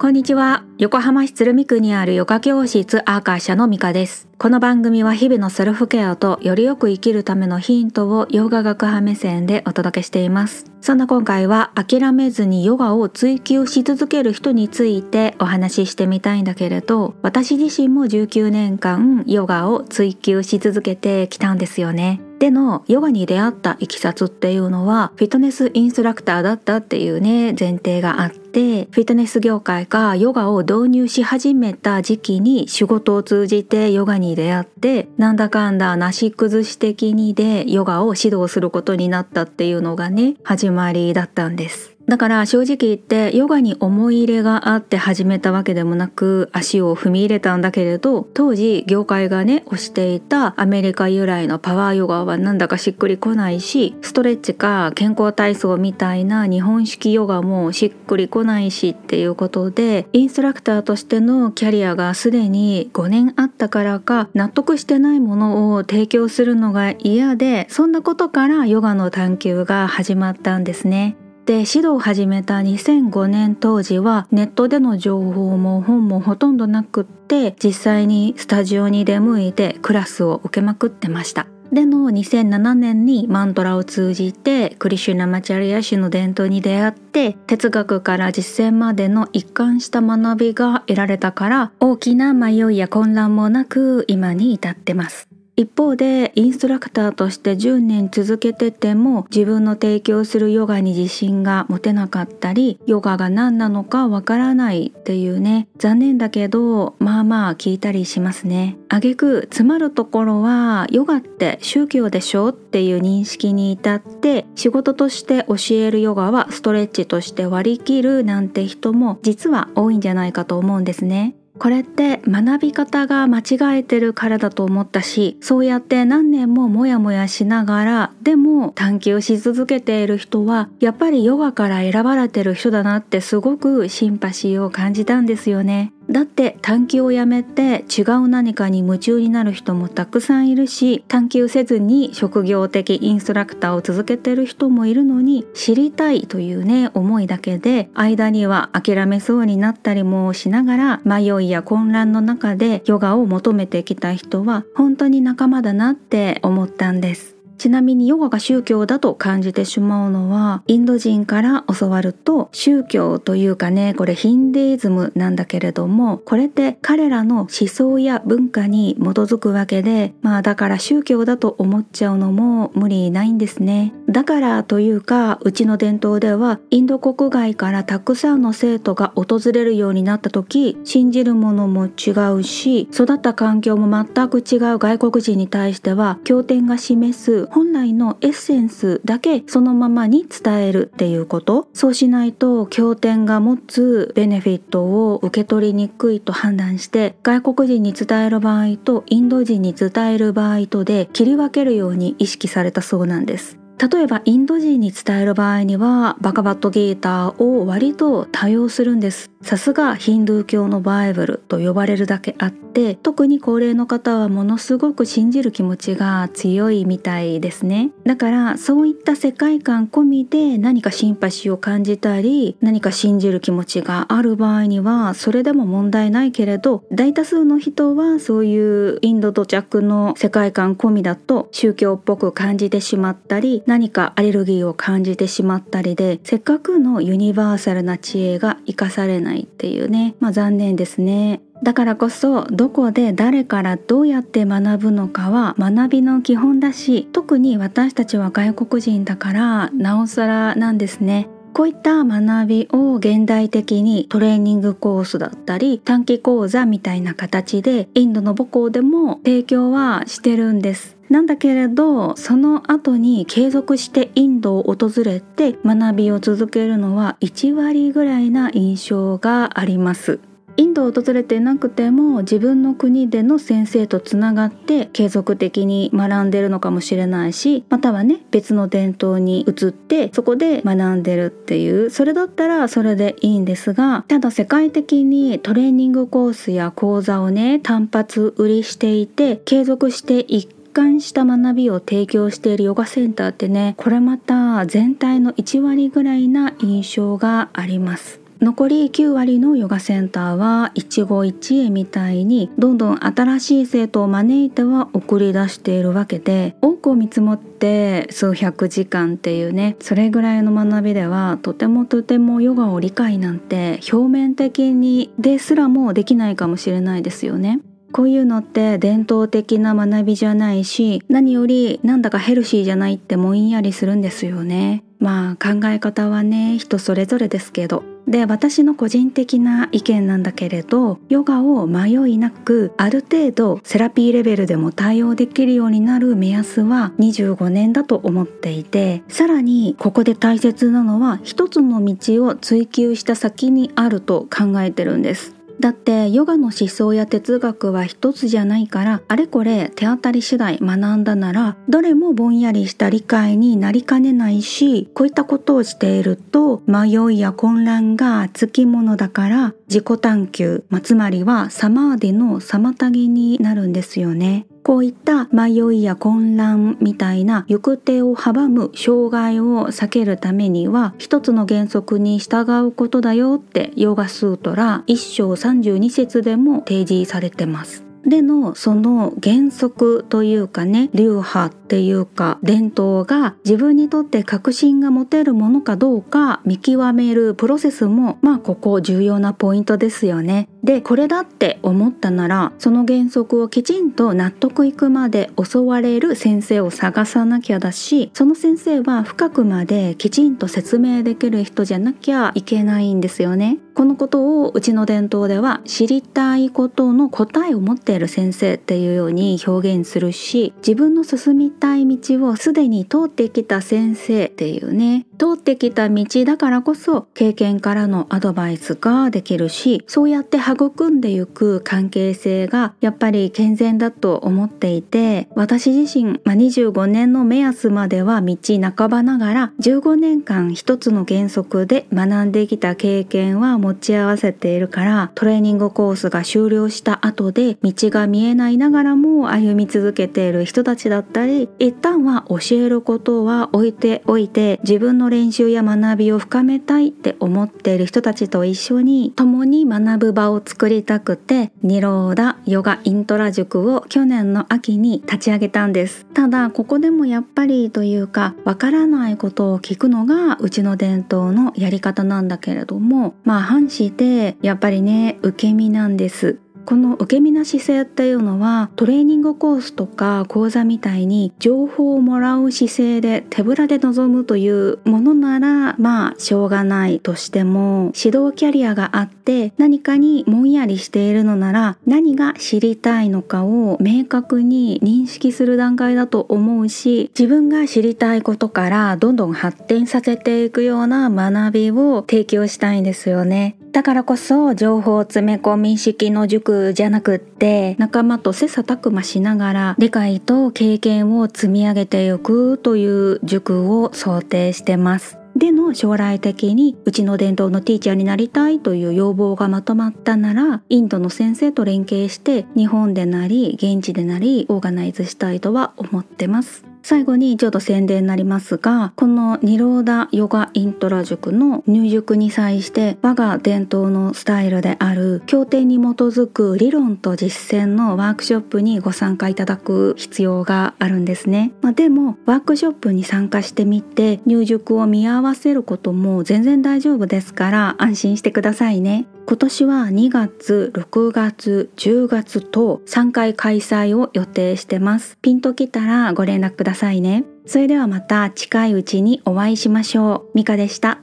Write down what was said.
こんにちは。横浜市鶴見区にあるヨガ教室アーカー社のミカです。この番組は日々のセルフケアとよりよく生きるためのヒントをヨガ学派目線でお届けしています。そんな今回は諦めずにヨガを追求し続ける人についてお話ししてみたいんだけれど、私自身も19年間ヨガを追求し続けてきたんですよね。でのヨガに出会ったいきさつっていうのはフィットネスインストラクターだったっていうね前提があってフィットネス業界がヨガを導入し始めた時期に仕事を通じてヨガに出会ってなんだかんだなし崩し的にでヨガを指導することになったっていうのがね始まりだったんです。だから正直言ってヨガに思い入れがあって始めたわけでもなく足を踏み入れたんだけれど当時業界がね推していたアメリカ由来のパワーヨガはなんだかしっくりこないしストレッチか健康体操みたいな日本式ヨガもしっくりこないしっていうことでインストラクターとしてのキャリアがすでに5年あったからか納得してないものを提供するのが嫌でそんなことからヨガの探求が始まったんですね。で指導を始めた2005年当時はネットでの情報も本もほとんどなくって実際にスタジオに出向いてクラスを受けまくってました。での2007年にマントラを通じてクリシュナマチャリア氏の伝統に出会って哲学から実践までの一貫した学びが得られたから大きな迷いや混乱もなく今に至ってます。一方でインストラクターとして10年続けてても自分の提供するヨガに自信が持てなかったりヨガが何なのかわからないっていうね残念だけどまあまあ聞いたりしますね。あげく詰まるところはヨガって宗教でしょっていう認識に至って仕事として教えるヨガはストレッチとして割り切るなんて人も実は多いんじゃないかと思うんですね。これって学び方が間違えてるからだと思ったしそうやって何年もモヤモヤしながらでも探求し続けている人はやっぱりヨガから選ばれてる人だなってすごくシンパシーを感じたんですよね。だって探求をやめて違う何かに夢中になる人もたくさんいるし探求せずに職業的インストラクターを続けてる人もいるのに知りたいというね思いだけで間には諦めそうになったりもしながら迷いや混乱の中でヨガを求めてきた人は本当に仲間だなって思ったんです。ちなみにヨガが宗教だと感じてしまうのはインド人から教わると宗教というかねこれヒンデイズムなんだけれどもこれって彼らの思想や文化に基づくわけでまあだから宗教だと思っちゃうのも無理ないんですね。だからというかうちの伝統ではインド国外からたくさんの生徒が訪れるようになった時信じるものも違うし育った環境も全く違う外国人に対しては経典が示す本来のエッセンスだけそのままに伝えるっていうこと。そうしないと経典が持つベネフィットを受け取りにくいと判断して外国人に伝える場合とインド人に伝える場合とで切り分けるように意識されたそうなんです。例えばインド人に伝える場合にはバカバットギーターを割と多用するんです。さすがヒンドゥー教のバイブルと呼ばれるだけあって特に高齢の方はものすごく信じる気持ちが強いみたいですね。だからそういった世界観込みで何かシンパシーを感じたり何か信じる気持ちがある場合にはそれでも問題ないけれど大多数の人はそういうインド土着の世界観込みだと宗教っぽく感じてしまったり何かアレルギーを感じてしまったりでせっかくのユニバーサルな知恵が生かされない。ないっていうね。まあ残念ですね。だからこそどこで誰からどうやって学ぶのかは学びの基本だし特に私たちは外国人だからなおさらなんですね。こういった学びを現代的にトレーニングコースだったり短期講座みたいな形でインドの母校でも提供はしてるんです。なんだけれどその後に継続してインドを訪れて学びを続けるのは1割ぐらいな印象があります。インドを訪れてなくても自分の国での先生とつながって継続的に学んでるのかもしれないしまたはね別の伝統に移ってそこで学んでるっていうそれだったらそれでいいんですがただ世界的にトレーニングコースや講座をね単発売りしていて継続して一貫した学びを提供しているヨガセンターってねこれまた全体の1割ぐらいな印象があります。残り9割のヨガセンターは一期一会みたいにどんどん新しい生徒を招いては送り出しているわけで多くを見積もって数百時間っていうねそれぐらいの学びではとてもとてもヨガを理解なんて表面的にですらもできないかもしれないですよね。こういうのって伝統的な学びじゃないし何よりなんだかヘルシーじゃないってもんやりするんですよね。まあ考え方はね人それぞれですけどで私の個人的な意見なんだけれどヨガを迷いなくある程度セラピーレベルでも対応できるようになる目安は25年だと思っていてさらにここで大切なのは一つの道を追求した先にあると考えてるんです。だってヨガの思想や哲学は一つじゃないからあれこれ手当たり次第学んだならどれもぼんやりした理解になりかねないしこういったことをしていると迷いや混乱がつきものだから自己探求、まあ、つまりはサマーディの妨げになるんですよね。こういった迷いや混乱みたいな行く手を阻む障害を避けるためには一つの原則に従うことだよってヨガスートラ一章32節でも提示されてます。でのその原則というかね流派っていうか伝統が自分にとって確信が持てるものかどうか見極めるプロセスもまあここ重要なポイントですよね。でこれだって思ったならその原則をきちんと納得いくまで教われる先生を探さなきゃだしその先生は深くまできちんと説明できる人じゃなきゃいけないんですよね。このことをうちの伝統では知りたいことの答えを持っている先生っていうように表現するし自分の進みたい道をすでに通ってきた先生っていうね通ってきた道だからこそ経験からのアドバイスができるしそうやって育んでいく関係性がやっぱり健全だと思っていて私自身、まあ、25年の目安までは道半ばながら15年間一つの原則で学んできた経験は持ち合わせているからトレーニングコースが終了した後で道が見えないながらも歩み続けている人たちだったり一旦は教えることは置いておいて自分の練習や学びを深めたいって思っている人たちと一緒に共に学ぶ場を作りたくてニローダヨガイントラ塾を去年の秋に立ち上げたんです。ただここでもやっぱりというかわからないことを聞くのがうちの伝統のやり方なんだけれどもまあ反してやっぱりね受け身なんです。この受け身な姿勢っていうのはトレーニングコースとか講座みたいに情報をもらう姿勢で手ぶらで臨むというものならまあしょうがないとしても指導キャリアがあって何かにもんやりしているのなら何が知りたいのかを明確に認識する段階だと思うし自分が知りたいことからどんどん発展させていくような学びを提供したいんですよね。だからこそ情報詰め込み式の塾じゃなくって仲間と切磋琢磨しながら理解と経験を積み上げていくという塾を想定してます。での将来的にうちの伝統のティーチャーになりたいという要望がまとまったならインドの先生と連携して日本でなり現地でなりオーガナイズしたいとは思ってます。最後にちょっと宣伝になりますがこのニローダヨガイントラ塾の入塾に際して我が伝統のスタイルである経典に基づく理論と実践のワークショップにご参加いただく必要があるんですね、まあ、でもワークショップに参加してみて入塾を見合わせることも全然大丈夫ですから安心してくださいね。今年は2月、6月、10月と3回開催を予定してます。ピンときたらご連絡くださいね。それではまた近いうちにお会いしましょう。ミカでした。